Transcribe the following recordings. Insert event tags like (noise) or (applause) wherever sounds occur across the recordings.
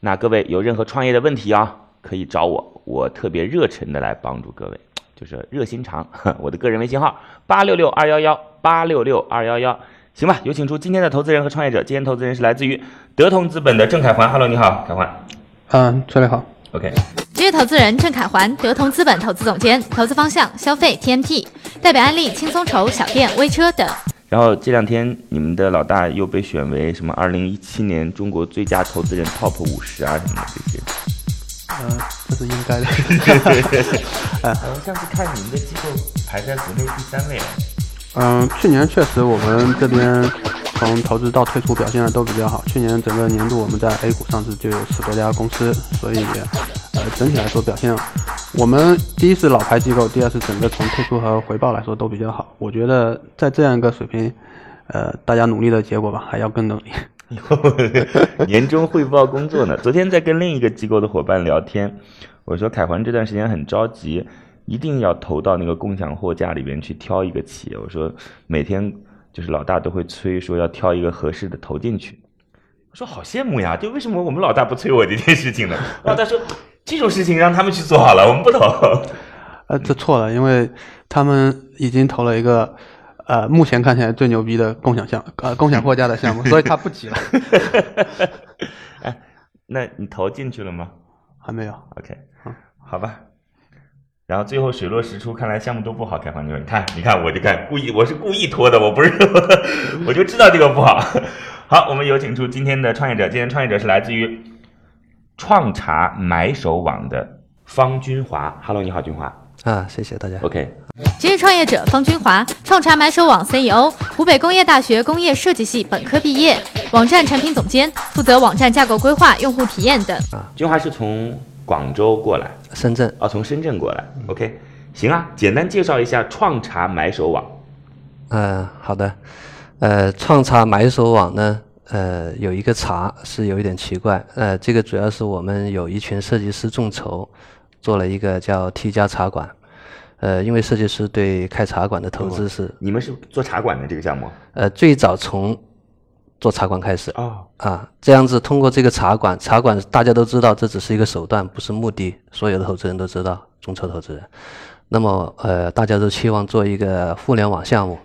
那各位有任何创业的问题啊，可以找我，我特别热忱的来帮助各位，就是热心肠。(laughs) 我的个人微信号八六六二幺幺八六六二幺幺，行吧？有请出今天的投资人和创业者。今天投资人是来自于德同资本的郑凯环。Hello，你好，凯环。嗯，崔磊好。OK。职业投资人郑凯环，德同资本投资总监，投资方向消费 TMT，代表案例轻松筹、小店、微车等。然后这两天你们的老大又被选为什么二零一七年中国最佳投资人 Top 五十啊什么的这些，呃，这是应该的。呃，(laughs) 上次看你们的机构排在国内第三位。嗯，去年确实我们这边从投资到退出表现的都比较好。去年整个年度我们在 A 股上市就有十多家公司，所以呃整体来说表现。我们第一是老牌机构，第二是整个从退出和回报来说都比较好。我觉得在这样一个水平，呃，大家努力的结果吧，还要更努力。年终汇报工作呢？昨天在跟另一个机构的伙伴聊天，我说凯环这段时间很着急，一定要投到那个共享货架里边去挑一个企业。我说每天就是老大都会催说要挑一个合适的投进去。我说好羡慕呀，就为什么我们老大不催我这件事情呢？老大说。这种事情让他们去做好了，我们不投。呃，这错了，因为他们已经投了一个，呃，目前看起来最牛逼的共享项，呃，共享货架的项目，(laughs) 所以他不急了。(laughs) 哎，那你投进去了吗？还没有。OK，好吧。然后最后水落石出，看来项目都不好。开房你说，你看，你看，我就看，故意，我是故意拖的，我不是，(laughs) 我就知道这个不好。好，我们有请出今天的创业者，今天创业者是来自于。创茶买手网的方军华，Hello，你好，军华啊，谢谢大家。OK，职业创业者方军华，创茶买手网 CEO，湖北工业大学工业设计系本科毕业，网站产品总监，负责网站架构规划、用户体验等。啊，军华是从广州过来，深圳啊，从深圳过来。OK，行啊，简单介绍一下创茶买手网。嗯，好的，呃，创茶买手网呢？呃，有一个茶是有一点奇怪，呃，这个主要是我们有一群设计师众筹，做了一个叫 T 加茶馆，呃，因为设计师对开茶馆的投资是，你们是做茶馆的这个项目？呃，最早从做茶馆开始啊啊，这样子通过这个茶馆，茶馆大家都知道这只是一个手段，不是目的，所有的投资人都知道，众筹投资人，那么呃，大家都期望做一个互联网项目，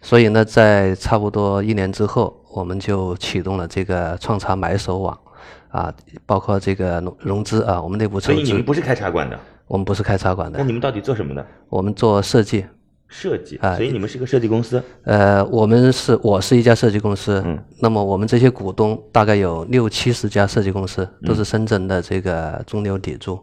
所以呢，在差不多一年之后。我们就启动了这个创茶买手网，啊，包括这个融融资啊，我们内部所以你们不是开茶馆的？我们不是开茶馆的。那你们到底做什么的？我们做设计。设计啊，所以你们是个设计公司？呃，我们是，我是一家设计公司。嗯。那么我们这些股东大概有六七十家设计公司，都是深圳的这个中流砥柱。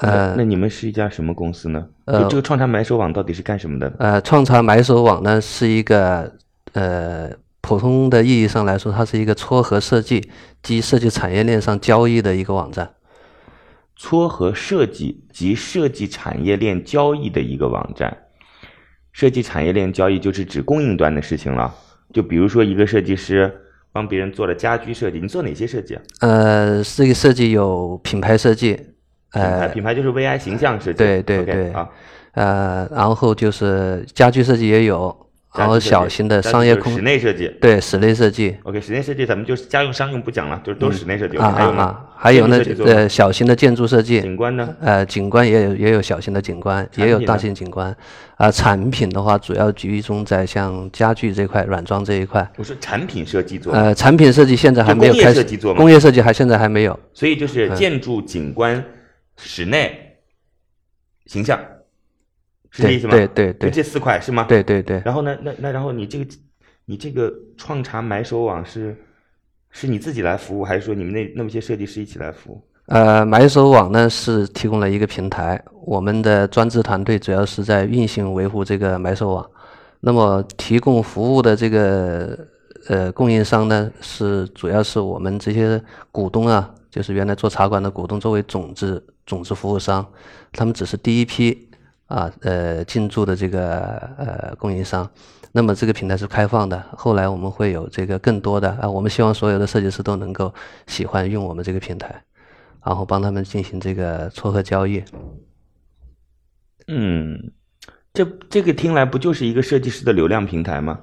呃，那你们是一家什么公司呢？呃，这个创茶买手网到底是干什么的？呃，创茶买手网呢是一个。呃，普通的意义上来说，它是一个撮合设计及设计产业链上交易的一个网站。撮合设计及设计产业链交易的一个网站。设计产业链交易就是指供应端的事情了。就比如说，一个设计师帮别人做了家居设计，你做哪些设计？呃，这个设计有品牌设计，呃，品牌就是 VI 形象设计。对对对啊，呃，然后就是家居设计也有。然后小型的商业空室内设计，对室内设计。OK，室内设计咱们就是家用商用不讲了，就是都是室内设计。啊啊啊！还有呢，呃，小型的建筑设计。景观呢？呃，景观也有也有小型的景观，也有大型景观。啊，产品的话主要集中在像家具这块、软装这一块。我说产品设计做。呃，产品设计现在还没有开始。工业设计还现在还没有。所以就是建筑、景观、室内、形象。是这意思吗？对对对，就这四块是吗？对对对。然后呢？那那然后你这个，你这个创茶买手网是，是你自己来服务，还是说你们那那么些设计师一起来服务？呃，买手网呢是提供了一个平台，我们的专职团队主要是在运行维护这个买手网。那么提供服务的这个呃供应商呢，是主要是我们这些股东啊，就是原来做茶馆的股东作为种子种子服务商，他们只是第一批啊呃进驻的这个呃供应商。那么这个平台是开放的，后来我们会有这个更多的啊，我们希望所有的设计师都能够喜欢用我们这个平台，然后帮他们进行这个撮合交易。嗯，这这个听来不就是一个设计师的流量平台吗？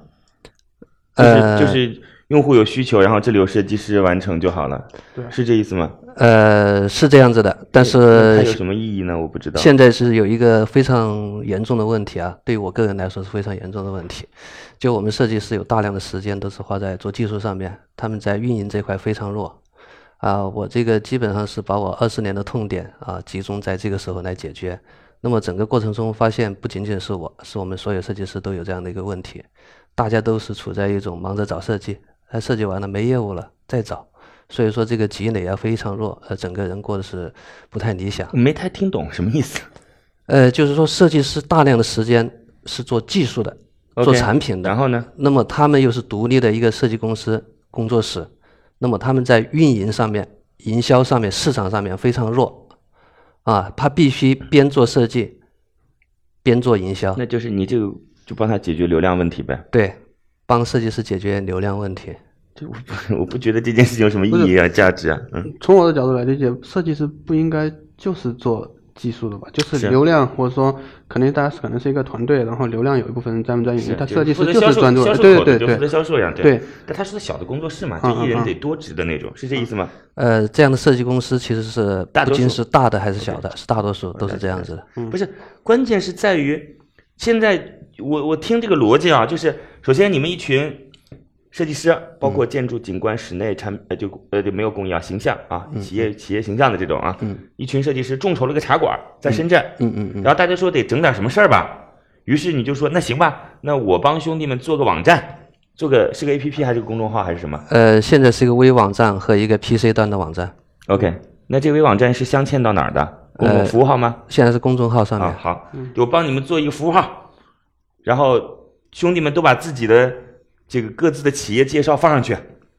呃，就是用户有需求，然后这里有设计师完成就好了，对，是这意思吗？呃，是这样子的，但是它有什么意义呢？我不知道。现在是有一个非常严重的问题啊，对于我个人来说是非常严重的问题。就我们设计师有大量的时间都是花在做技术上面，他们在运营这块非常弱啊。我这个基本上是把我二十年的痛点啊集中在这个时候来解决。那么整个过程中发现，不仅仅是我，是我们所有设计师都有这样的一个问题，大家都是处在一种忙着找设计，哎，设计完了没业务了再找。所以说这个积累啊非常弱，呃，整个人过得是不太理想。没太听懂什么意思？呃，就是说设计师大量的时间是做技术的，做产品的。然后呢？那么他们又是独立的一个设计公司工作室，那么他们在运营上面、营销上面、市场上面非常弱，啊，他必须边做设计，边做营销。那就是你就就帮他解决流量问题呗？对，帮设计师解决流量问题。就我不 (laughs) 我不觉得这件事情有什么意义啊价值啊 (laughs) 嗯，从我的角度来理解，设计师不应该就是做技术的吧？就是流量或者说肯定大家可能是一个团队，然后流量有一部分人专门在运营，他设计师就是专注对对对负责销售样对。但他是个小的工作室嘛，就一人得多职的那种，是这意思吗？呃，这样的设计公司其实是不仅是大的还是小的，是大多数都是这样子的。不是，关键是在于现在我我听这个逻辑啊，就是首先你们一群。设计师包括建筑景观、室内产呃就呃就没有工艺啊，形象啊，企业企业形象的这种啊，一群设计师众筹了个茶馆在深圳，嗯嗯嗯，然后大家说得整点什么事儿吧，于是你就说那行吧，那我帮兄弟们做个网站，做个是个 A P P 还是个公众号还是什么？呃，现在是一个微网站和一个 P C 端的网站。OK，那这微网站是镶嵌到哪儿的？公众服务号吗？现在是公众号上面。好，我帮你们做一个服务号，然后兄弟们都把自己的。这个各自的企业介绍放上去，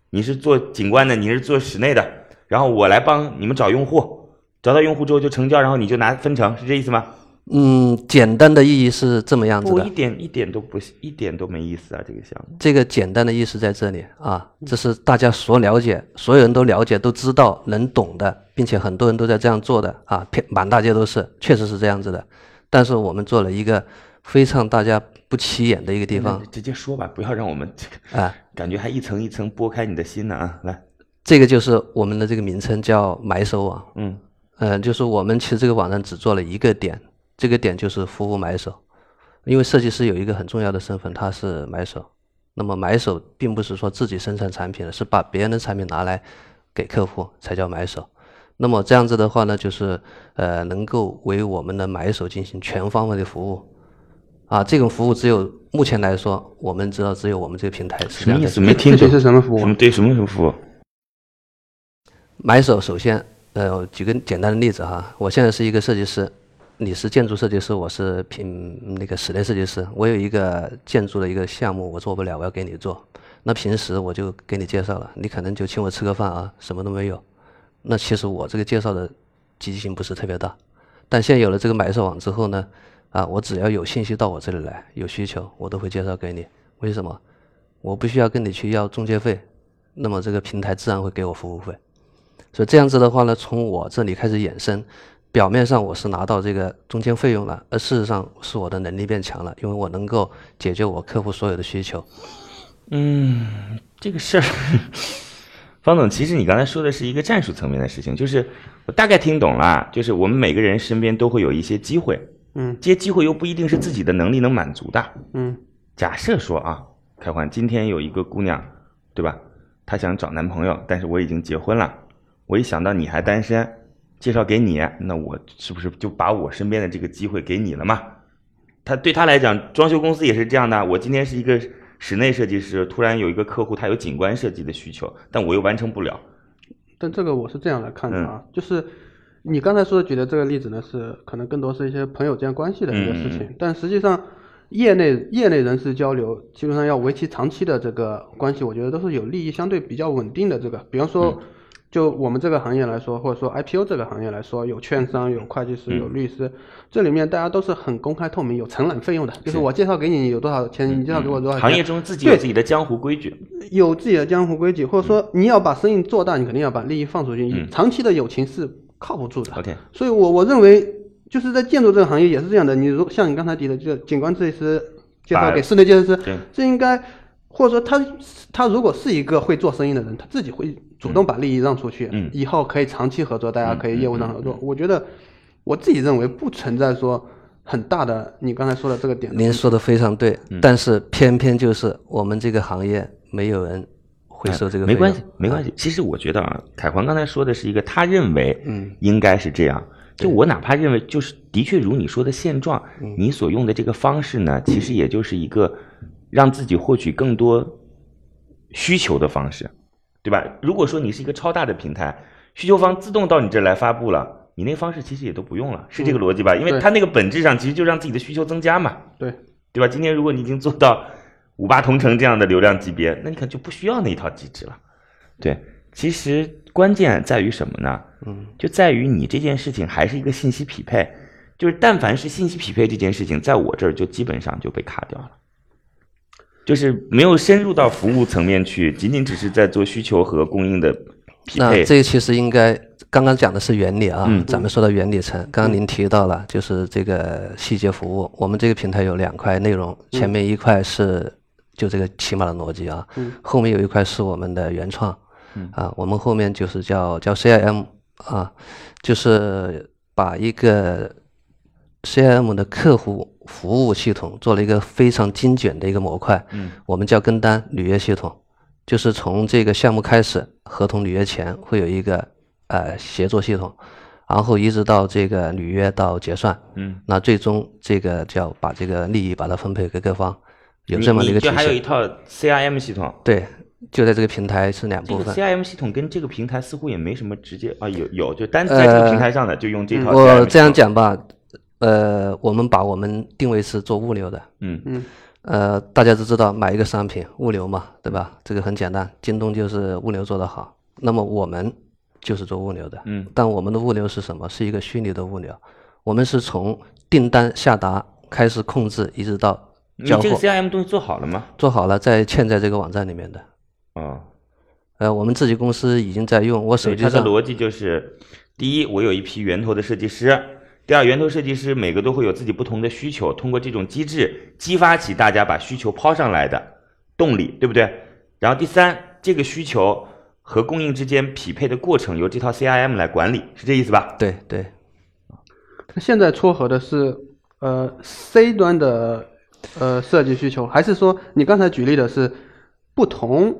你是做景观的，你是做室内的，然后我来帮你们找用户，找到用户之后就成交，然后你就拿分成，是这意思吗？嗯，简单的意义是这么样子的，一点一点都不一点都没意思啊，这个项目。这个简单的意思在这里啊，这是大家所了解，所有人都了解、都知道、能懂的，并且很多人都在这样做的啊，满大街都是，确实是这样子的。但是我们做了一个。非常大家不起眼的一个地方，直接说吧，不要让我们这个啊，(laughs) 感觉还一层一层剥开你的心呢啊！来，这个就是我们的这个名称叫买手网，嗯，呃，就是我们其实这个网站只做了一个点，这个点就是服务买手，因为设计师有一个很重要的身份，他是买手。那么买手并不是说自己生产产品的，是把别人的产品拿来给客户才叫买手。那么这样子的话呢，就是呃，能够为我们的买手进行全方位的服务。啊，这种服务只有目前来说，我们知道只有我们这个平台是什么意思？没听懂是什么服务？什么对什么什么服务？买手首先，呃，举个简单的例子哈，我现在是一个设计师，你是建筑设计师，我是平那个室内设计师，我有一个建筑的一个项目，我做不了，我要给你做。那平时我就给你介绍了，你可能就请我吃个饭啊，什么都没有。那其实我这个介绍的积极性不是特别大，但现在有了这个买手网之后呢？啊，我只要有信息到我这里来，有需求我都会介绍给你。为什么？我不需要跟你去要中介费，那么这个平台自然会给我服务费。所以这样子的话呢，从我这里开始衍生，表面上我是拿到这个中间费用了，而事实上是我的能力变强了，因为我能够解决我客户所有的需求。嗯，这个事儿，方总，其实你刚才说的是一个战术层面的事情，就是我大概听懂了，就是我们每个人身边都会有一些机会。嗯，这些机会又不一定是自己的能力能满足的。嗯，假设说啊，开欢今天有一个姑娘，对吧？她想找男朋友，但是我已经结婚了。我一想到你还单身，介绍给你，那我是不是就把我身边的这个机会给你了嘛？他对他来讲，装修公司也是这样的。我今天是一个室内设计师，突然有一个客户，他有景观设计的需求，但我又完成不了。但这个我是这样来看的啊，就是。你刚才说的举的这个例子呢，是可能更多是一些朋友之间关系的一个事情，但实际上，业内业内人士交流，基本上要维持长期的这个关系，我觉得都是有利益相对比较稳定的这个。比方说，就我们这个行业来说，或者说 IPO 这个行业来说，有券商、有会计师、有律师，这里面大家都是很公开透明，有承揽费用的，就是。我介绍给你有多少钱，你介绍给我多少钱。行业中自己有自己的江湖规矩，有自己的江湖规矩，或者说你要把生意做大，你肯定要把利益放出去。长期的友情是靠不住的。OK，所以我我认为就是在建筑这个行业也是这样的。你如像你刚才提的，就景观设计师介绍给室内设计师，这应该。或者说他他如果是一个会做生意的人，他自己会主动把利益让出去，嗯，以后可以长期合作，大家可以业务上合作。我觉得我自己认为不存在说很大的你刚才说的这个点。您说的非常对，但是偏偏就是我们这个行业没有人会收这个。没关系，没关系。其实我觉得啊，凯环刚才说的是一个他认为，嗯，应该是这样。就我哪怕认为就是的确如你说的现状，你所用的这个方式呢，其实也就是一个。让自己获取更多需求的方式，对吧？如果说你是一个超大的平台，需求方自动到你这儿来发布了，你那方式其实也都不用了，是这个逻辑吧？因为它那个本质上其实就让自己的需求增加嘛，对对吧？今天如果你已经做到五八同城这样的流量级别，那你可能就不需要那一套机制了。对，其实关键在于什么呢？嗯，就在于你这件事情还是一个信息匹配，就是但凡是信息匹配这件事情，在我这儿就基本上就被卡掉了。就是没有深入到服务层面去，仅仅只是在做需求和供应的匹配。那这个其实应该刚刚讲的是原理啊，咱们说到原理层。刚刚您提到了，就是这个细节服务。我们这个平台有两块内容，前面一块是就这个起码的逻辑啊，后面有一块是我们的原创。啊，我们后面就是叫叫 CIM 啊，就是把一个 CIM 的客户。服务系统做了一个非常精简的一个模块，嗯，我们叫跟单履约系统，就是从这个项目开始，合同履约前会有一个呃协作系统，然后一直到这个履约到结算，嗯，那最终这个叫把这个利益把它分配给各方，有这么一个体系。还有一套 CRM 系统，对，就在这个平台是两部分。CRM 系统跟这个平台似乎也没什么直接啊，有有就单在这个平台上的就用这套。我这样讲吧。呃，我们把我们定位是做物流的，嗯嗯，呃，大家都知道买一个商品物流嘛，对吧？这个很简单，京东就是物流做得好，那么我们就是做物流的，嗯，但我们的物流是什么？是一个虚拟的物流，我们是从订单下达开始控制，一直到。你这个 CRM 东西做好了吗？做好了，在嵌在这个网站里面的。啊，呃，我们自己公司已经在用，我手机上。它的逻辑就是，第一，我有一批源头的设计师。第二，源头设计师每个都会有自己不同的需求，通过这种机制激发起大家把需求抛上来的动力，对不对？然后第三，这个需求和供应之间匹配的过程由这套 CRM 来管理，是这意思吧？对对。那现在撮合的是呃 C 端的呃设计需求，还是说你刚才举例的是不同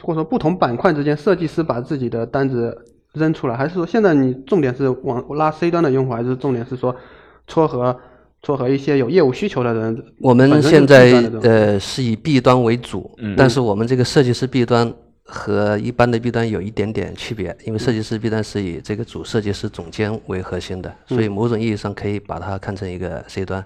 或者说不同板块之间设计师把自己的单子？扔出来，还是说现在你重点是往拉 C 端的用户，还是重点是说撮合撮合一些有业务需求的人？我们现在呃是以 B 端为主，但是我们这个设计师 B 端和一般的 B 端有一点点区别，因为设计师 B 端是以这个主设计师总监为核心的，所以某种意义上可以把它看成一个 C 端。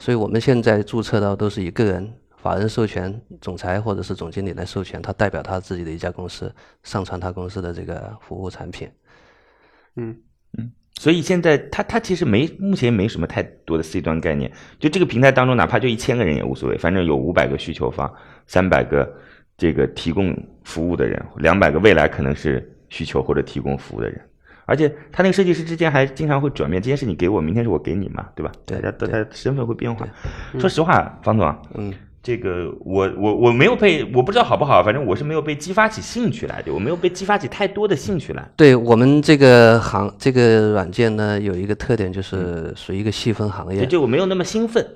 所以我们现在注册到都是以个人。法人授权总裁或者是总经理来授权，他代表他自己的一家公司上传他公司的这个服务产品。嗯嗯，所以现在他他其实没目前没什么太多的 C 端概念，就这个平台当中，哪怕就一千个人也无所谓，反正有五百个需求方，三百个这个提供服务的人，两百个未来可能是需求或者提供服务的人，而且他那个设计师之间还经常会转变，今天是你给我，明天是我给你嘛，对吧？大家大家身份会变化。说实话，方总，嗯。这个我我我没有被我不知道好不好，反正我是没有被激发起兴趣来的，我没有被激发起太多的兴趣来。对我们这个行这个软件呢，有一个特点就是属于一个细分行业，就我没有那么兴奋。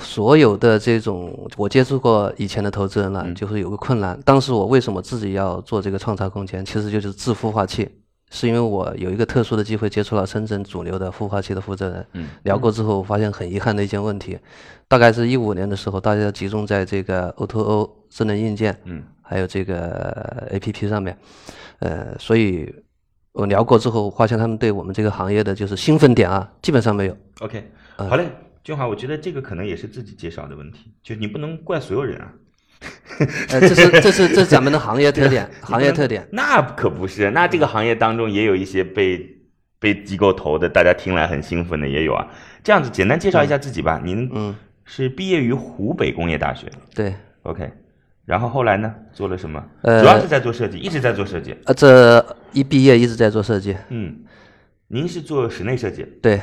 所有的这种我接触过以前的投资人了，就是有个困难。当时我为什么自己要做这个创造空间？其实就是自孵化器。是因为我有一个特殊的机会接触了深圳主流的孵化器的负责人，嗯，聊过之后发现很遗憾的一件问题，大概是一五年的时候，大家集中在这个 O2O 智能硬件，嗯，还有这个 APP 上面，呃，所以我聊过之后发现他们对我们这个行业的就是兴奋点啊，基本上没有。OK，好嘞，俊华，我觉得这个可能也是自己介绍的问题，就你不能怪所有人啊。(laughs) 呃，这是这是这是咱们的行业特点，(laughs) 行业特点。那可不是，那这个行业当中也有一些被被机构投的，大家听来很兴奋的也有啊。这样子，简单介绍一下自己吧。您嗯是毕业于湖北工业大学对，，OK。然后后来呢，做了什么？呃主要是在做设计，一直在做设计。呃，这一毕业一直在做设计。嗯，您是做室内设计，对，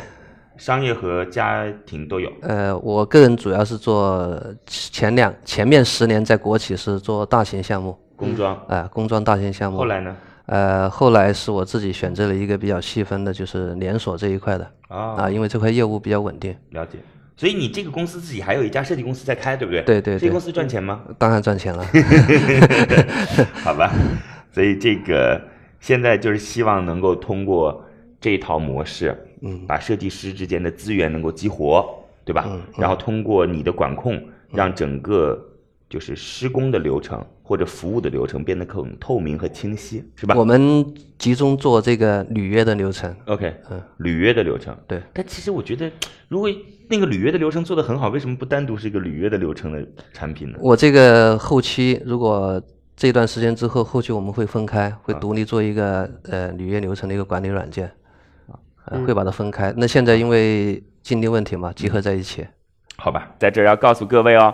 商业和家庭都有。呃，我个人主要是做前两前面十年在国企是做大型项目，工装，啊、工装大型项目。后来呢？呃，后来是我自己选择了一个比较细分的，就是连锁这一块的啊、啊，因为这块业务比较稳定，了解。所以你这个公司自己还有一家设计公司在开，对不对？对对对这个公司赚钱吗？当然赚钱了。(laughs) 好吧，所以这个现在就是希望能够通过这套模式，嗯，把设计师之间的资源能够激活，对吧？嗯然后通过你的管控，让整个就是施工的流程或者服务的流程变得更透明和清晰，是吧我们集中做这个履约的流程。？OK，嗯，履约的流程。对，但其实我觉得，如果那个履约的流程做得很好，为什么不单独是一个履约的流程的产品呢？我这个后期如果这段时间之后，后期我们会分开，会独立做一个呃履约流程的一个管理软件，呃，会把它分开。那现在因为精力问题嘛，集合在一起。好吧，在这儿要告诉各位哦，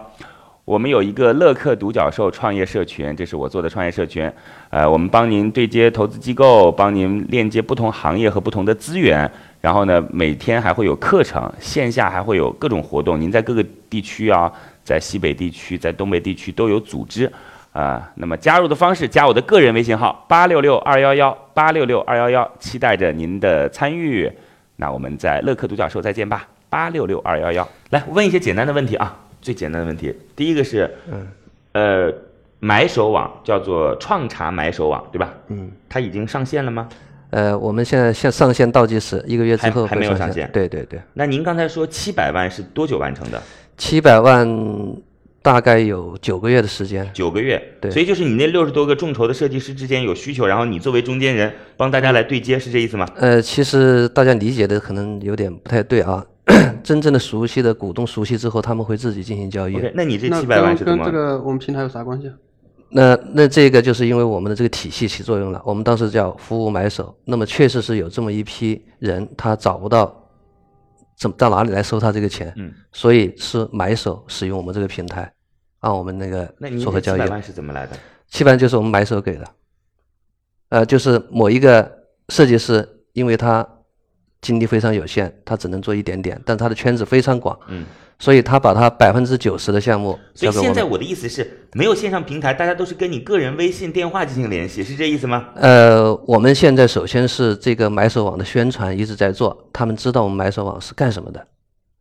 我们有一个乐客独角兽创业社群，这是我做的创业社群。呃，我们帮您对接投资机构，帮您链接不同行业和不同的资源。然后呢，每天还会有课程，线下还会有各种活动。您在各个地区啊，在西北地区、在东北地区都有组织啊、那么加入的方式，加我的个人微信号八六六二幺幺八六六二幺幺，期待着您的参与。那我们在乐客独角兽再见吧，八六六二幺幺。来问一些简单的问题啊，最简单的问题。第一个是，嗯，呃，买手网叫做创茶买手网，对吧？嗯，它已经上线了吗？呃，我们现在现上线倒计时，一个月之后还还没有上线对对对，那您刚才说七百万是多久完成的？七百万大概有九个月的时间。九个月。对所以就是你那六十多个众筹的设计师之间有需求，然后你作为中间人帮大家来对接，是这意思吗？呃，其实大家理解的可能有点不太对啊。(clears throat) 真正的熟悉的股东熟悉之后，他们会自己进行交易。那你这七百万是怎么？跟这个我们平台有啥关系啊？那那这个就是因为我们的这个体系起作用了。我们当时叫服务买手，那么确实是有这么一批人，他找不到怎么到哪里来收他这个钱，嗯，所以是买手使用我们这个平台，按我们那个撮合交易这七百。万是怎么来的？基本上就是我们买手给的，呃，就是某一个设计师，因为他精力非常有限，他只能做一点点，但他的圈子非常广，嗯，所以他把他百分之九十的项目所以。现在我的意思是，没有线上平台，大家都是跟你个人微信、电话进行联系，是这意思吗？呃，我们现在首先是这个买手网的宣传一直在做，他们知道我们买手网是干什么的。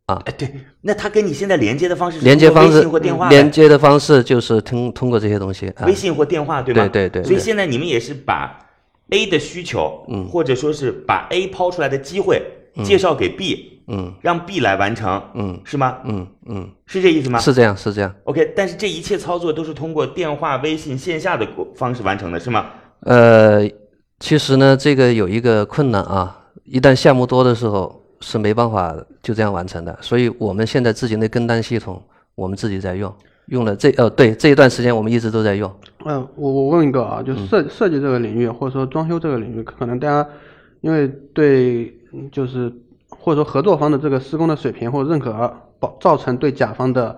哎，对，那他跟你现在连接的方式是连接方式信或电话，连接的方式就是通通过这些东西啊微。信或电话，对吗？对对对对所以现在你们也是把 A 的需求，嗯或者说是把 A 抛出来的机会介绍给 B，嗯让 B 来完成，嗯是吗？嗯嗯，是这意思吗？是这样是这样。OK，但是这一切操作都是通过电话、微信、线下的方式完成的，是吗？呃，其实呢，这个有一个困难啊，一旦项目多的时候是没办法就这样完成的，所以我们现在自己的跟单系统我们自己在用，用了这呃对这一段时间我们一直都在用。嗯，我我问一个啊，就设设计这个领域，或者说装修这个领域，可能大家因为对嗯就是或者说合作方的这个施工的水平或者认可而保造成对甲方的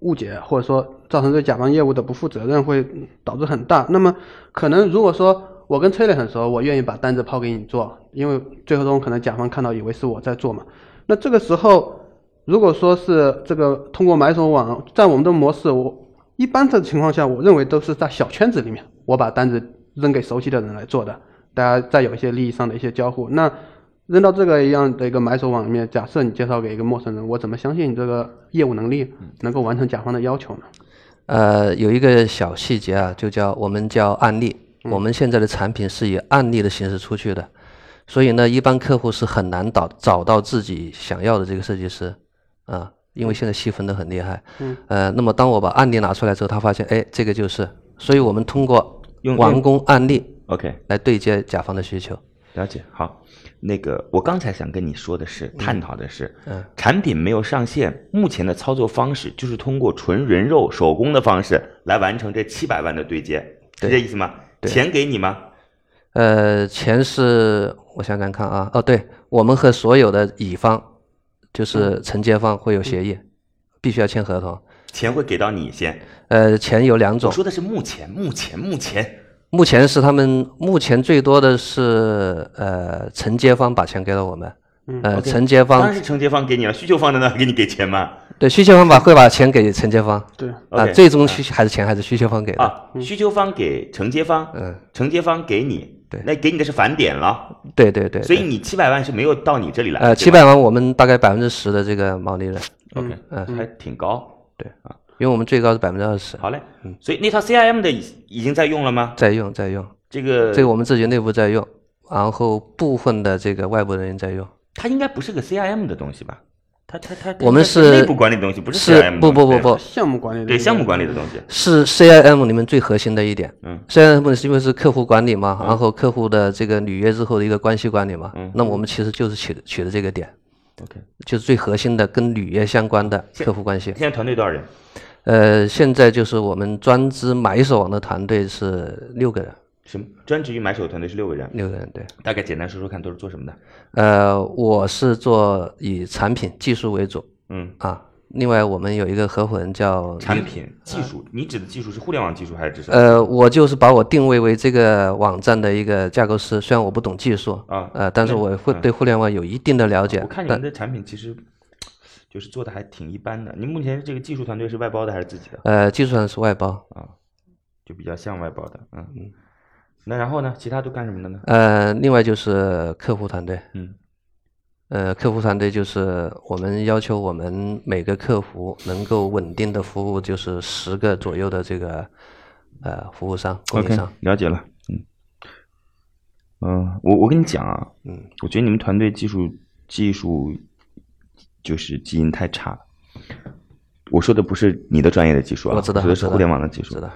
误解，或者说造成对甲方业务的不负责任，会导致很大。那么可能如果说我跟崔磊很熟，我愿意把单子抛给你做，因为最后中可能甲方看到以为是我在做嘛。那这个时候，如果说是这个通过买手网，在我们的模式，我一般的情况下，我认为都是在小圈子里面，我把单子扔给熟悉的人来做的，大家再有一些利益上的一些交互。那扔到这个一样的一个买手网里面，假设你介绍给一个陌生人，我怎么相信你这个业务能力能够完成甲方的要求呢？呃，有一个小细节啊，就叫我们叫案例。我们现在的产品是以案例的形式出去的，所以呢，一般客户是很难找找到自己想要的这个设计师啊，因为现在细分的很厉害。嗯。呃，那么当我把案例拿出来之后，他发现，哎，这个就是，所以我们通过用完工案例 OK，来对接甲方的需求。了解。好，那个我刚才想跟你说的是，探讨的是，嗯，产品没有上线，目前的操作方式就是通过纯人肉手工的方式来完成这七百万的对接，是这意思吗？钱给你吗？呃，钱是我想想看啊，哦，对，我们和所有的乙方，就是承接方会有协议，必须要签合同。钱会给到你先？呃，钱有两种。我说的是目前，目前，目前，目前是他们目前最多的是呃承接方把钱给了我们。呃，承接方当然是承接方给你了，需求方在那给你给钱吗？对，需求方把会把钱给承接方。对啊，最终需还是钱还是需求方给的啊？需求方给承接方，嗯，承接方给你。对，那给你的是返点了。对对对，所以你七百万是没有到你这里来。呃，七百万我们大概百分之十的这个毛利润。OK，嗯，还挺高。对啊，因为我们最高是百分之二十。好嘞，嗯，所以那套 CIM 的已已经在用了吗？在用，在用。这个这个我们自己内部在用，然后部分的这个外部人员在用。它应该不是个 CIM 的东西吧？它它它，我们是内部管理的东西，不是 CIM。不不不不，项目管理对项目管理的东西是 CIM 里面最核心的一点。嗯，CIM 是因为是客户管理嘛，然后客户的这个履约之后的一个关系管理嘛。嗯，那我们其实就是取的取的这个点。OK，就是最核心的跟履约相关的客户关系。现在团队多少人？呃，现在就是我们专职买手网的团队是六个人。什么？专职于买手团队是六个人。六个人，对。大概简单说说看，都是做什么的？呃，我是做以产品技术为主。嗯啊，另外我们有一个合伙人叫产品技术，你指的技术是互联网技术还是指？呃，我就是把我定位为这个网站的一个架构师，虽然我不懂技术啊，呃，但是我会对互联网有一定的了解。我看你们的产品其实就是做的还挺一般的。您目前这个技术团队是外包的还是自己的？呃，技术上是外包啊，就比较像外包的。嗯嗯，那然后呢？其他都干什么的呢？呃，另外就是客户团队。嗯。呃，客户团队就是我们要求我们每个客服能够稳定的服务，就是十个左右的这个呃服务商供应商。了解了，嗯，嗯，我我跟你讲啊，嗯，我觉得你们团队技术技术就是基因太差了。我说的不是你的专业的技术啊，我知道，说的是互联网的技术。知道。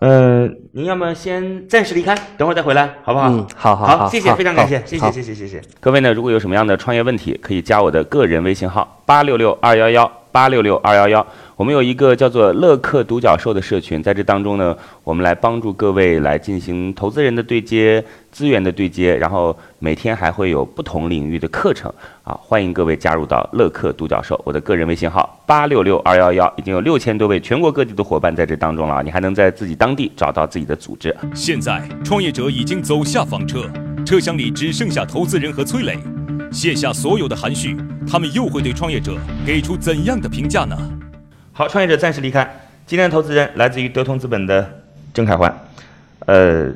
呃，您要么先暂时离开，等会儿再回来，好不好？嗯，好好好，谢谢，非常感谢，谢谢，谢谢，谢谢。各位呢，如果有什么样的创业问题，可以加我的个人微信号八六六二幺幺八六六二幺幺。我们有一个叫做乐客独角兽的社群，在这当中呢，我们来帮助各位来进行投资人的对接、资源的对接，然后每天还会有不同领域的课程啊，欢迎各位加入到乐客独角兽。我的个人微信号八六六二幺幺，已经有六千多位全国各地的伙伴在这当中了，你还能在自己当地找到自己的组织。现在创业者已经走下房车，车厢里只剩下投资人和崔磊，卸下所有的含蓄，他们又会对创业者给出怎样的评价呢？好，创业者暂时离开。今天的投资人来自于德通资本的郑凯环。呃，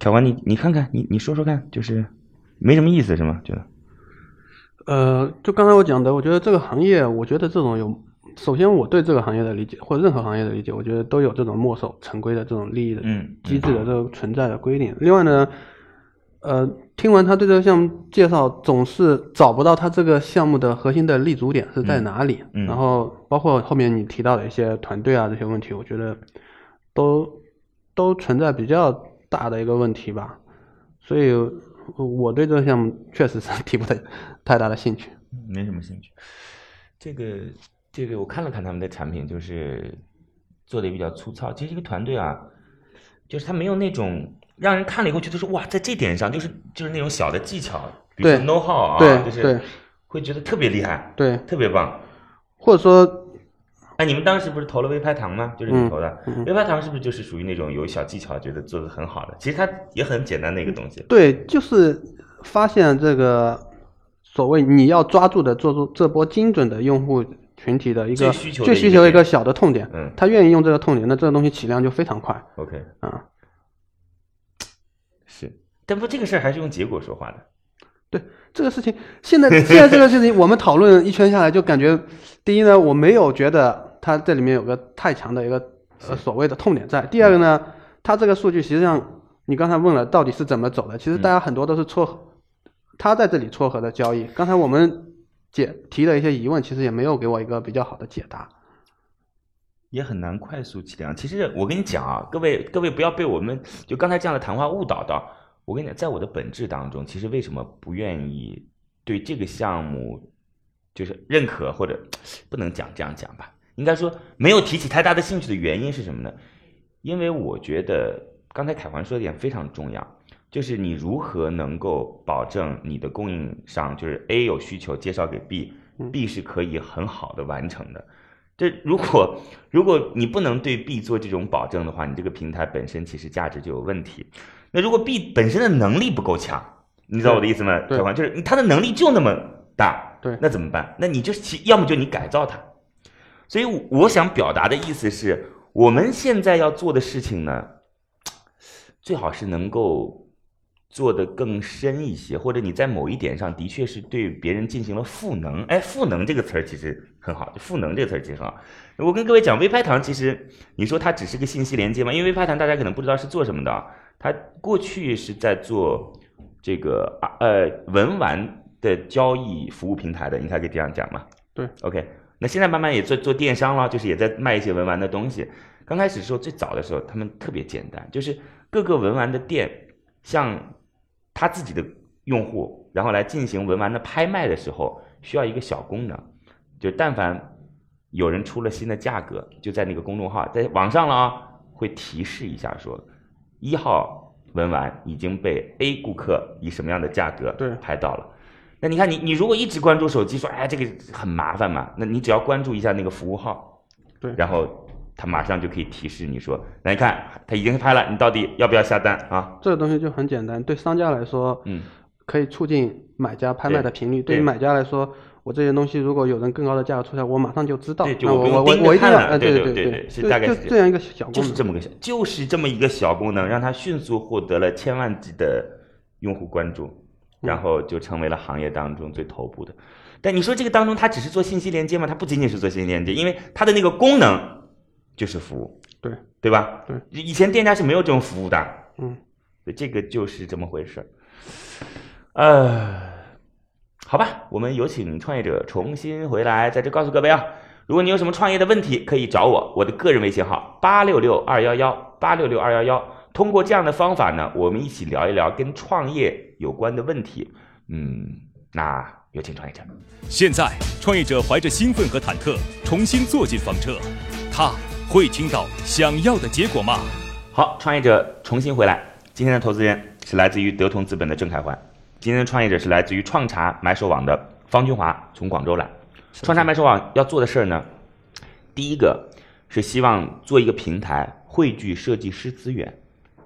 凯欢，你你看看，你你说说看，就是没什么意思是吗？觉得？呃，就刚才我讲的，我觉得这个行业，我觉得这种有，首先我对这个行业的理解，或者任何行业的理解，我觉得都有这种墨守成规的这种利益的机制的这个存在的规定。另外呢。呃，听完他对这个项目介绍，总是找不到他这个项目的核心的立足点是在哪里。然后包括后面你提到的一些团队啊这些问题，我觉得都都存在比较大的一个问题吧。所以我对这个项目确实是提不太太大的兴趣。没什么兴趣。这个这个我看了看他们的产品，就是做的也比较粗糙。其实这个团队啊，就是他没有那种。让人看了以后觉得说哇，在这点上就是就是那种小的技巧，比如说 know how 啊，就是会觉得特别厉害，对，特别棒。或者说，哎，你们当时不是投了微拍堂吗？就是你投的微拍堂，是不是就是属于那种有小技巧，觉得做的很好的？其实它也很简单的一个东西。对，就是发现这个所谓你要抓住的，做出这波精准的用户群体的一个最需求一个小的痛点，嗯，他愿意用这个痛点，那这个东西起量就非常快。OK，啊。但不，这个事儿还是用结果说话的。对这个事情，现在现在这个事情，我们讨论一圈下来，就感觉，第一呢，我没有觉得它这里面有个太强的一个呃所谓的痛点在。第二个呢，它这个数据实际上，你刚才问了到底是怎么走的，其实大家很多都是撮合，他在这里撮合的交易。刚才我们解提的一些疑问，其实也没有给我一个比较好的解答。也很难快速计量。其实我跟你讲啊，各位各位不要被我们就刚才这样的谈话误导到。我跟你讲，在我的本质当中，其实为什么不愿意对这个项目就是认可或者不能讲这样讲吧？应该说没有提起太大的兴趣的原因是什么呢？因为我觉得刚才凯环说的点非常重要，就是你如何能够保证你的供应商就是 A 有需求介绍给 B，B 是可以很好的完成的。这如果如果你不能对 B 做这种保证的话，你这个平台本身其实价值就有问题。那如果 B 本身的能力不够强，你知道我的意思吗？对，就是他的能力就那么大，对，那怎么办？那你就其要么就你改造它。所以我想表达的意思是，我们现在要做的事情呢，最好是能够做得更深一些，或者你在某一点上的确是对别人进行了赋能。哎，赋能这个词儿其实很好，就赋能这个词儿其实很好。我跟各位讲，微拍堂其实你说它只是个信息连接嘛？因为微拍堂大家可能不知道是做什么的。它过去是在做这个啊呃文玩的交易服务平台的，应该可以这样讲嘛？对，OK。那现在慢慢也做做电商了，就是也在卖一些文玩的东西。刚开始时候最早的时候，他们特别简单，就是各个文玩的店向他自己的用户，然后来进行文玩的拍卖的时候，需要一个小功能，就但凡有人出了新的价格，就在那个公众号在网上了啊，会提示一下说。一号文玩已经被 A 顾客以什么样的价格拍到了？那你看你你如果一直关注手机，说哎这个很麻烦嘛？那你只要关注一下那个服务号，对，然后他马上就可以提示你说，来你看他已经拍了，你到底要不要下单啊？这个东西就很简单，对商家来说，嗯，可以促进买家拍卖的频率；对于买家来说。我这些东西如果有人更高的价格出来，我马上就知道。我我我一定要，对对对对，是大概就这样一个小功能，就是这么个小，就是这么一个小功能，让它迅速获得了千万级的用户关注，然后就成为了行业当中最头部的。但你说这个当中，它只是做信息连接吗？它不仅仅是做信息连接，因为它的那个功能就是服务，对对吧？对，以前店家是没有这种服务的，嗯，所以这个就是这么回事呃。好吧，我们有请创业者重新回来，在这告诉各位啊，如果你有什么创业的问题，可以找我，我的个人微信号八六六二幺幺八六六二幺幺。通过这样的方法呢，我们一起聊一聊跟创业有关的问题。嗯，那有请创业者。现在，创业者怀着兴奋和忐忑，重新坐进房车，他会听到想要的结果吗？好，创业者重新回来。今天的投资人是来自于德同资本的郑凯环。今天的创业者是来自于创茶买手网的方军华，从广州来。创茶买手网要做的事儿呢，第一个是希望做一个平台，汇聚设计师资源，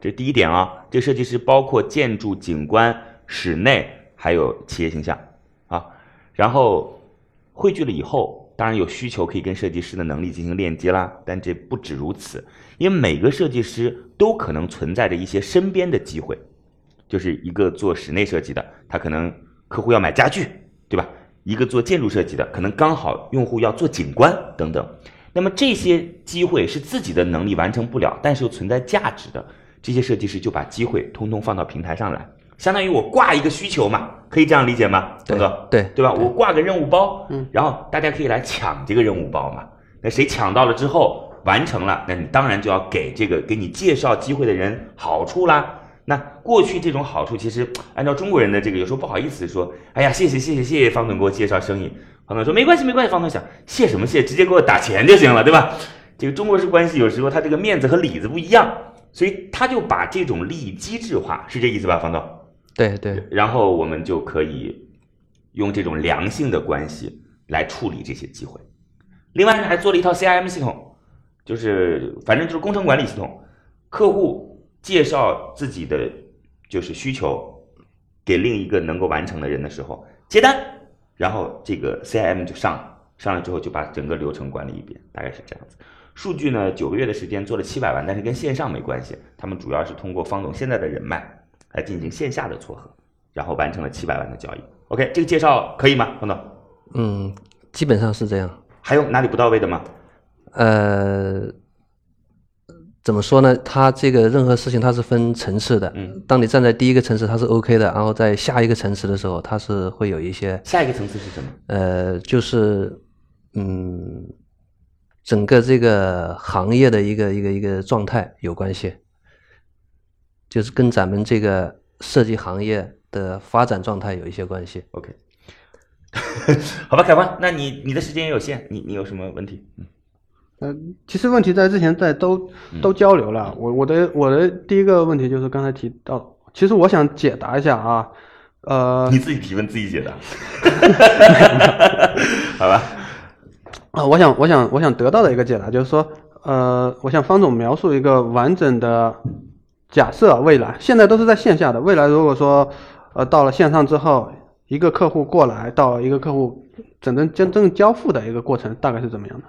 这是第一点啊。这设计师包括建筑景观、室内，还有企业形象啊。然后汇聚了以后，当然有需求可以跟设计师的能力进行链接啦。但这不止如此，因为每个设计师都可能存在着一些身边的机会。就是一个做室内设计的，他可能客户要买家具，对吧？一个做建筑设计的，可能刚好用户要做景观等等。那么这些机会是自己的能力完成不了，但是又存在价值的，这些设计师就把机会通通放到平台上来，相当于我挂一个需求嘛，可以这样理解吗？对哥，对对吧？我挂个任务包，嗯，然后大家可以来抢这个任务包嘛。那谁抢到了之后完成了，那你当然就要给这个给你介绍机会的人好处啦。那过去这种好处，其实按照中国人的这个，有时候不好意思说，哎呀，谢谢谢谢谢谢方总给我介绍生意。方总说没关系没关系，方总想谢什么谢，直接给我打钱就行了，对吧？这个中国式关系有时候他这个面子和里子不一样，所以他就把这种利益机制化，是这意思吧，方总？对对。然后我们就可以用这种良性的关系来处理这些机会。另外呢，还做了一套 CIM 系统，就是反正就是工程管理系统，客户。介绍自己的就是需求给另一个能够完成的人的时候接单，然后这个 CIM 就上了上来之后就把整个流程管理一遍，大概是这样子。数据呢，九个月的时间做了七百万，但是跟线上没关系，他们主要是通过方总现在的人脉来进行线下的撮合，然后完成了七百万的交易。OK，这个介绍可以吗，方总？嗯，基本上是这样。还有哪里不到位的吗？呃。怎么说呢？它这个任何事情它是分层次的。嗯，当你站在第一个层次，它是 OK 的，然后在下一个层次的时候，它是会有一些。下一个层次是什么？呃，就是嗯，整个这个行业的一个一个一个状态有关系，就是跟咱们这个设计行业的发展状态有一些关系。OK，(laughs) 好吧，凯文，那你你的时间也有限，你你有什么问题？嗯呃，其实问题在之前在都都交流了。我我的我的第一个问题就是刚才提到，其实我想解答一下啊，呃你自己提问自己解答，(laughs) 好吧？啊，我想我想我想得到的一个解答就是说，呃，我想方总描述一个完整的假设未来，现在都是在线下的，未来如果说呃到了线上之后，一个客户过来到一个客户真正真正交付的一个过程大概是怎么样的？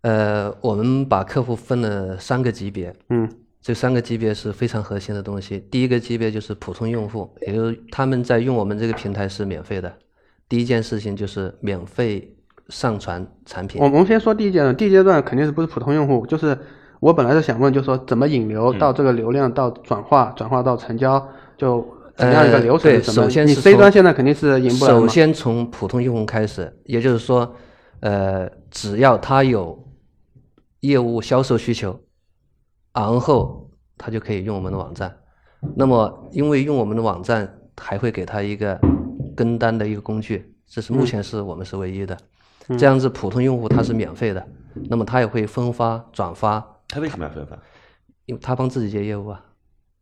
呃，我们把客户分了三个级别，嗯这三个级别是非常核心的东西。第一个级别就是普通用户，也就是他们在用我们这个平台是免费的。第一件事情就是免费上传产品我。我们先说第一阶段，第一阶段肯定是不是普通用户，就是我本来是想问，就是说怎么引流到这个流量到转化，转化到成交，就怎么样一个呃流程对是什么？你首先你 C 端现在肯定是赢不了的嘛首先从普通用户开始，也就是说，呃，只要他有业务销售需求，然后他就可以用我们的网站。那么，因为用我们的网站，还会给他一个跟单的一个工具，这是目前是我们是唯一的。这样子，普通用户他是免费的，那么他也会分发转发，他为什么要分发？因为他帮自己接业务啊。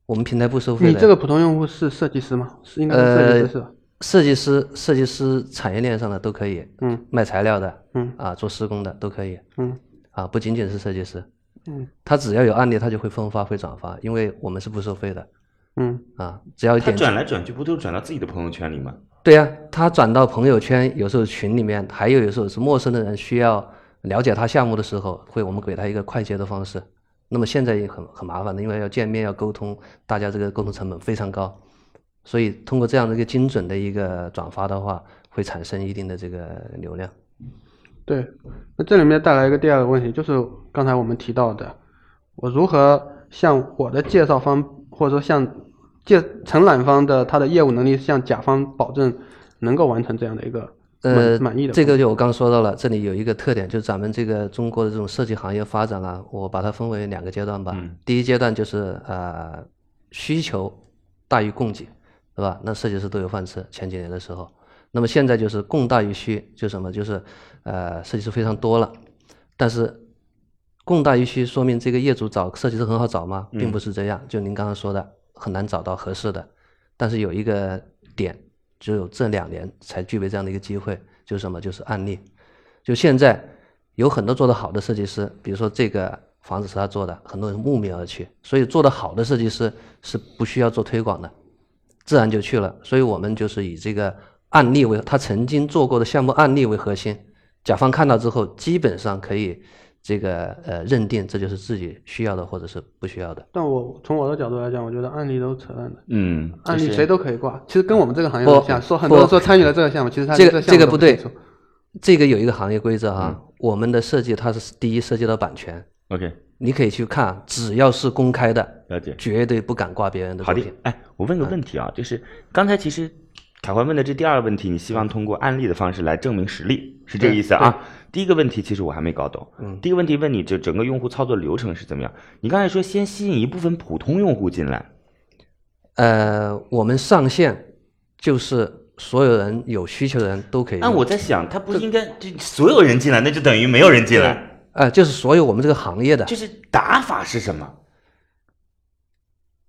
我们平台不收费的。你这个普通用户是设计师吗？是应该是设计师是吧？设计师、设计师产业链上的都可以，嗯，卖材料的，嗯啊，做施工的都可以，嗯啊，不仅仅是设计师，嗯他只要有案例，他就会分发、会转发，因为我们是不收费的，嗯啊，只要一他点击，转来转去不都转到自己的朋友圈里吗？对呀、他转到朋友圈，有时候群里面，还有有时候是陌生的人需要了解他项目的时候，会我们给他一个快捷的方式。那么现在也很很麻烦的，因为要见面要沟通，大家这个沟通成本非常高，所以通过这样的一个精准的一个转发的话，会产生一定的这个流量。对。那这里面带来一个第二个问题，就是刚才我们提到的，我如何向我的介绍方或者说向介承揽方的他的业务能力向甲方保证能够完成这样的一个、呃，满意的这个就我刚说到了，这里有一个特点，就是咱们这个中国的这种设计行业发展啊，我把它分为两个阶段吧。嗯第一阶段就是呃需求大于供给，对吧？那设计师都有饭吃，前几年的时候。那么现在就是供大于需，就什么？就是呃设计师非常多了，但是供大于需，说明这个业主找设计师很好找吗？并不是这样。就您刚刚说的，很难找到合适的。但是有一个点，只有这两年才具备这样的一个机会，就是什么？就是案例。就现在有很多做得好的设计师，比如说这个房子是他做的，很多人慕名而去，所以做得好的设计师是不需要做推广的，自然就去了。所以我们就是以这个案例为他曾经做过的项目案例为核心，甲方看到之后，基本上可以这个呃认定这就是自己需要的或者是不需要的。但我从我的角度来讲，我觉得案例都扯淡的，嗯，就是案例谁都可以挂。其实跟我们这个行业不很像，说很多人说参与了这个项目，其实他这个项目这个不对都清楚，这个有一个行业规则哈，我们的设计它是第一涉及到版权，OK，你可以去看，只要是公开的，了解。绝对不敢挂别人的好的哎，我问个问题啊，就是刚才其实凯环问的这第二个问题，你希望通过案例的方式来证明实力，是这个意思啊？第一个问题其实我还没搞懂，嗯第一个问题问你这整个用户操作流程是怎么样？你刚才说先吸引一部分普通用户进来，呃，我们上线就是所有人有需求的人都可以。那我在想，他不应该就所有人进来，那就等于没有人进来，呃，就是所有我们这个行业的，就是打法是什么？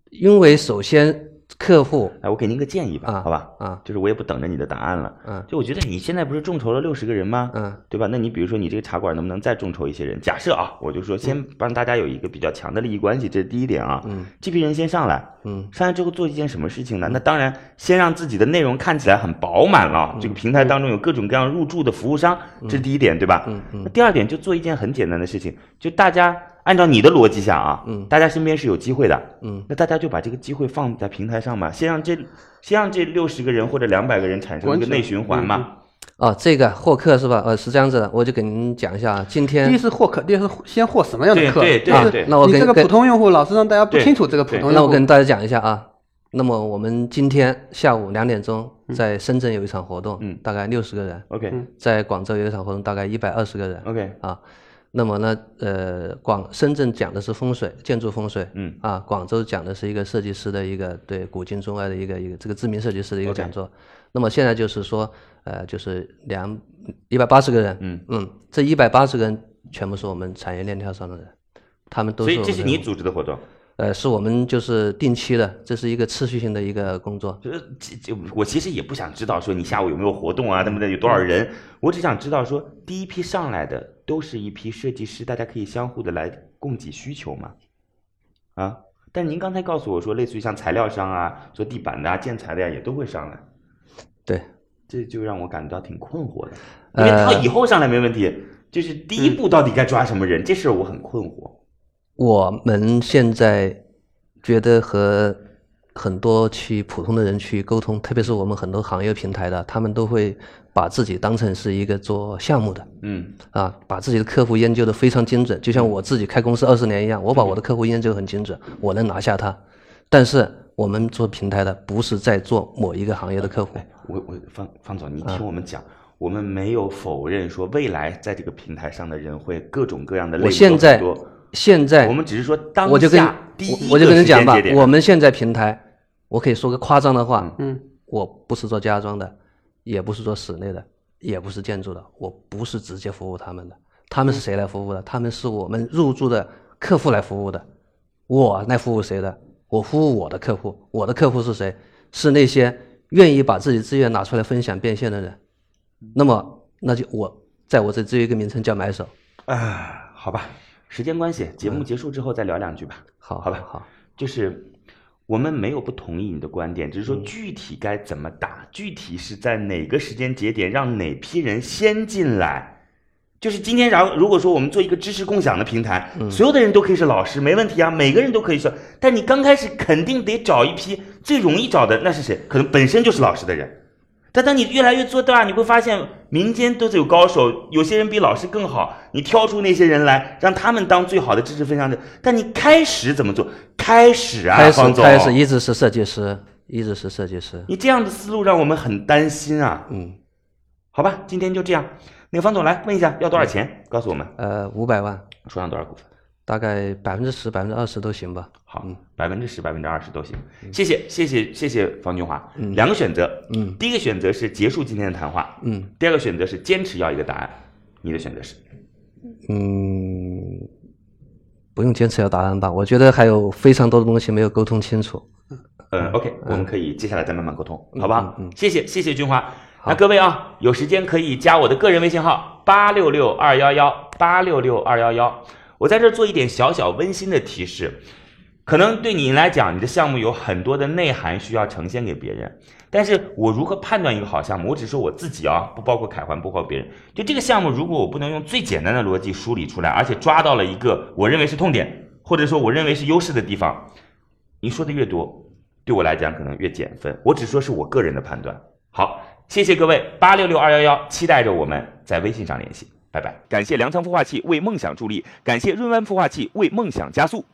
因为首先客户哎，我给您个建议吧，啊好吧？啊就是我也不等着你的答案了。嗯就我觉得你现在不是众筹了六十个人吗？嗯对吧？那你比如说你这个茶馆能不能再众筹一些人？假设啊，我就说先帮大家有一个比较强的利益关系，这是第一点啊。嗯这批人先上来，嗯上来之后做一件什么事情呢？那当然，先让自己的内容看起来很饱满嗯了。这个平台当中有各种各样入驻的服务商，这是第一点，对吧？嗯嗯那第二点就做一件很简单的事情，就大家按照你的逻辑想啊，嗯大家身边是有机会的，嗯那大家就把这个机会放在平台上嘛，先让这先让这六十个人或者两百个人产生一个内循环嘛。哦，这个获客是吧？呃，是这样子的，我就给您讲一下啊。今天第一天是获客，第二次先获什么样的客？对对对就是对那我你这个跟跟普通用户，老是让大家不清楚这个普通用户。那我跟大家讲一下啊。那么我们今天下午两点钟嗯在深圳有一场活动，嗯大概六十个人；OK 嗯在广州有一场活动，大概一百二十个人。OK，啊，那么呢，呃，广深圳讲的是风水，建筑风水，嗯，啊，广州讲的是一个设计师的一个对古今中外的一个一个这个知名设计师的一个讲座。那么现在就是说，呃，就是两一百八十个人，嗯嗯，这一百八十个人全部是我们产业链条上的人，他们都是。所以这是你组织的活动。呃，是我们就是定期的，这是一个持续性的一个工作。就是就我其实也不想知道说你下午有没有活动啊，对不对？有多少人？我只想知道说第一批上来的都是一批设计师，大家可以相互的来供给需求嘛。啊，但您刚才告诉我说，类似于像材料商啊、做地板的啊、建材的呀，也都会上来。对，这就让我感到挺困惑的，因为他以后上来没问题，就是第一步到底该抓什么人，这事我很困惑。我们现在觉得和很多去普通的人去沟通，特别是我们很多行业平台的，他们都会把自己当成是一个做项目的，嗯，啊，把自己的客户研究的非常精准，就像我自己开公司二十年一样，我把我的客户研究很精准，我能拿下他。但是我们做平台的，不是在做某一个行业的客户。我我方方总，你听我们讲，我们没有否认说未来在这个平台上的人会各种各样的类我现在。现在我们只是说当我就跟第一我就跟你讲吧，我们现在平台，我可以说个夸张的话，嗯，我不是做家装的，也不是做室内的，也不是建筑的，我不是直接服务他们的，他们是谁来服务的？他们是我们入驻的客户来服务的，我来服务谁的？我服务我的客户，我的客户是谁？是那些愿意把自己资源拿出来分享变现的人。那么，那就我在我这只有一个名称叫买手。啊，好吧。时间关系，节目结束之后再聊两句吧。好，好吧，好，就是我们没有不同意你的观点，只是说具体该怎么打，具体是在哪个时间节点让哪批人先进来。就是今天，然后如果说我们做一个知识共享的平台，所有的人都可以是老师，没问题啊，每个人都可以是。但你刚开始肯定得找一批最容易找的，那是谁？可能本身就是老师的人。但当你越来越做大，你会发现民间都是有高手，有些人比老师更好。你挑出那些人来，让他们当最好的知识分享者。但你开始怎么做？开始啊，方总，开始一直是设计师，一直是设计师。你这样的思路让我们很担心啊。嗯，好吧，今天就这样。那个方总来问一下，要多少钱？告诉我们。呃，五百万。出让多少股份？大概百分之十、百分之二十都行吧。好，百分之十、百分之二十都行。谢谢，谢谢，谢谢方军华。嗯两个选择。嗯，第一个选择是结束今天的谈话。嗯，第二个选择是坚持要一个答案。你的选择是？嗯，不用坚持要答案吧。我觉得还有非常多的东西没有沟通清楚。嗯，OK，我们可以接下来再慢慢沟通，好不好？嗯，谢谢，谢谢军华。那各位啊，有时间可以加我的个人微信号八六六二幺幺八六六二幺幺。我在这做一点小小温馨的提示，可能对你来讲，你的项目有很多的内涵需要呈现给别人。但是我如何判断一个好项目？我只说我自己啊，不包括凯环，不包括别人。就这个项目，如果我不能用最简单的逻辑梳理出来，而且抓到了一个我认为是痛点，或者说我认为是优势的地方，你说的越多，对我来讲可能越减分。我只说是我个人的判断。好，谢谢各位八六六二幺幺，期待着我们在微信上联系。拜拜！感谢粮仓孵化器为梦想助力，感谢润湾孵化器为梦想加速。